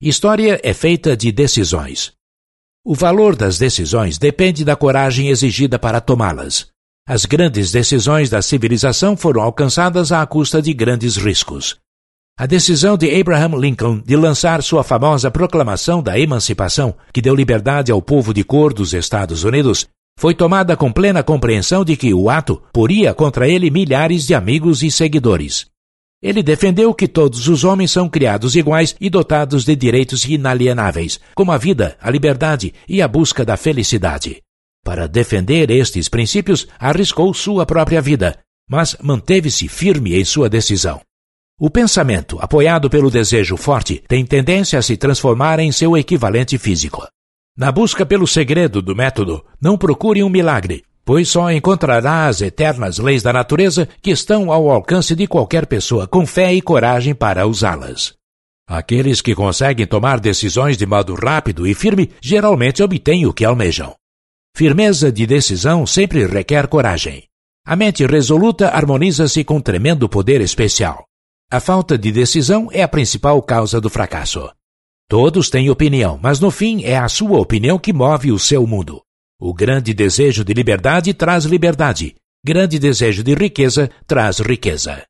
História é feita de decisões. O valor das decisões depende da coragem exigida para tomá-las. As grandes decisões da civilização foram alcançadas à custa de grandes riscos. A decisão de Abraham Lincoln de lançar sua famosa Proclamação da Emancipação, que deu liberdade ao povo de cor dos Estados Unidos, foi tomada com plena compreensão de que o ato poria contra ele milhares de amigos e seguidores. Ele defendeu que todos os homens são criados iguais e dotados de direitos inalienáveis, como a vida, a liberdade e a busca da felicidade. Para defender estes princípios, arriscou sua própria vida, mas manteve-se firme em sua decisão. O pensamento, apoiado pelo desejo forte, tem tendência a se transformar em seu equivalente físico. Na busca pelo segredo do método, não procure um milagre, pois só encontrará as eternas leis da natureza que estão ao alcance de qualquer pessoa com fé e coragem para usá-las. Aqueles que conseguem tomar decisões de modo rápido e firme geralmente obtêm o que almejam. Firmeza de decisão sempre requer coragem. A mente resoluta harmoniza-se com tremendo poder especial. A falta de decisão é a principal causa do fracasso. Todos têm opinião, mas no fim é a sua opinião que move o seu mundo. O grande desejo de liberdade traz liberdade. Grande desejo de riqueza traz riqueza.